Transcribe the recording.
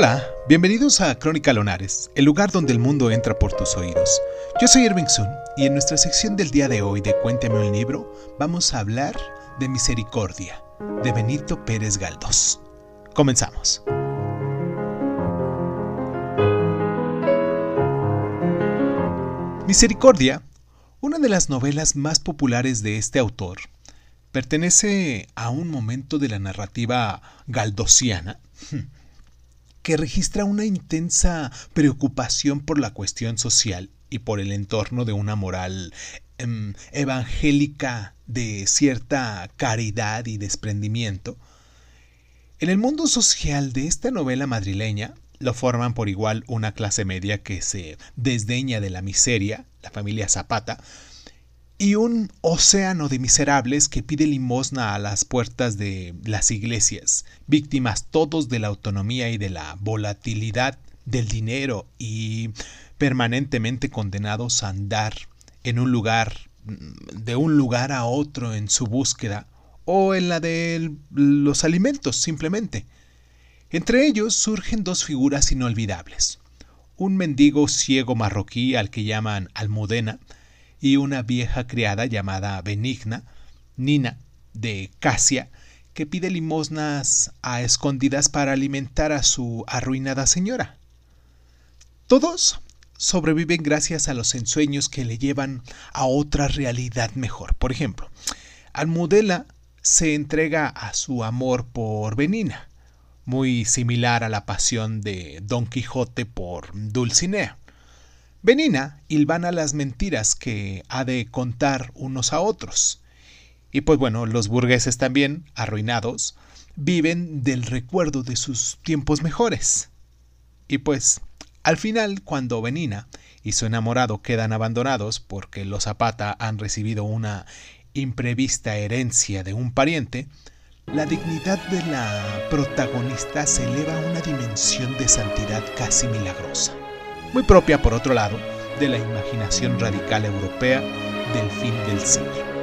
Hola, bienvenidos a Crónica Lonares, el lugar donde el mundo entra por tus oídos. Yo soy Irving Sun y en nuestra sección del día de hoy de Cuéntame un libro vamos a hablar de Misericordia, de Benito Pérez Galdós. Comenzamos. Misericordia, una de las novelas más populares de este autor, pertenece a un momento de la narrativa galdosiana que registra una intensa preocupación por la cuestión social y por el entorno de una moral em, evangélica de cierta caridad y desprendimiento. En el mundo social de esta novela madrileña lo forman por igual una clase media que se desdeña de la miseria, la familia Zapata, y un océano de miserables que pide limosna a las puertas de las iglesias, víctimas todos de la autonomía y de la volatilidad del dinero y permanentemente condenados a andar en un lugar de un lugar a otro en su búsqueda o en la de los alimentos simplemente. Entre ellos surgen dos figuras inolvidables. Un mendigo ciego marroquí al que llaman Almudena, y una vieja criada llamada Benigna, Nina, de Casia, que pide limosnas a escondidas para alimentar a su arruinada señora. Todos sobreviven gracias a los ensueños que le llevan a otra realidad mejor. Por ejemplo, Almudela se entrega a su amor por Benina, muy similar a la pasión de Don Quijote por Dulcinea. Benina hilvana las mentiras que ha de contar unos a otros. Y pues bueno, los burgueses también, arruinados, viven del recuerdo de sus tiempos mejores. Y pues, al final, cuando Benina y su enamorado quedan abandonados porque los Zapata han recibido una imprevista herencia de un pariente, la dignidad de la protagonista se eleva a una dimensión de santidad casi milagrosa muy propia por otro lado de la imaginación radical europea del fin del siglo.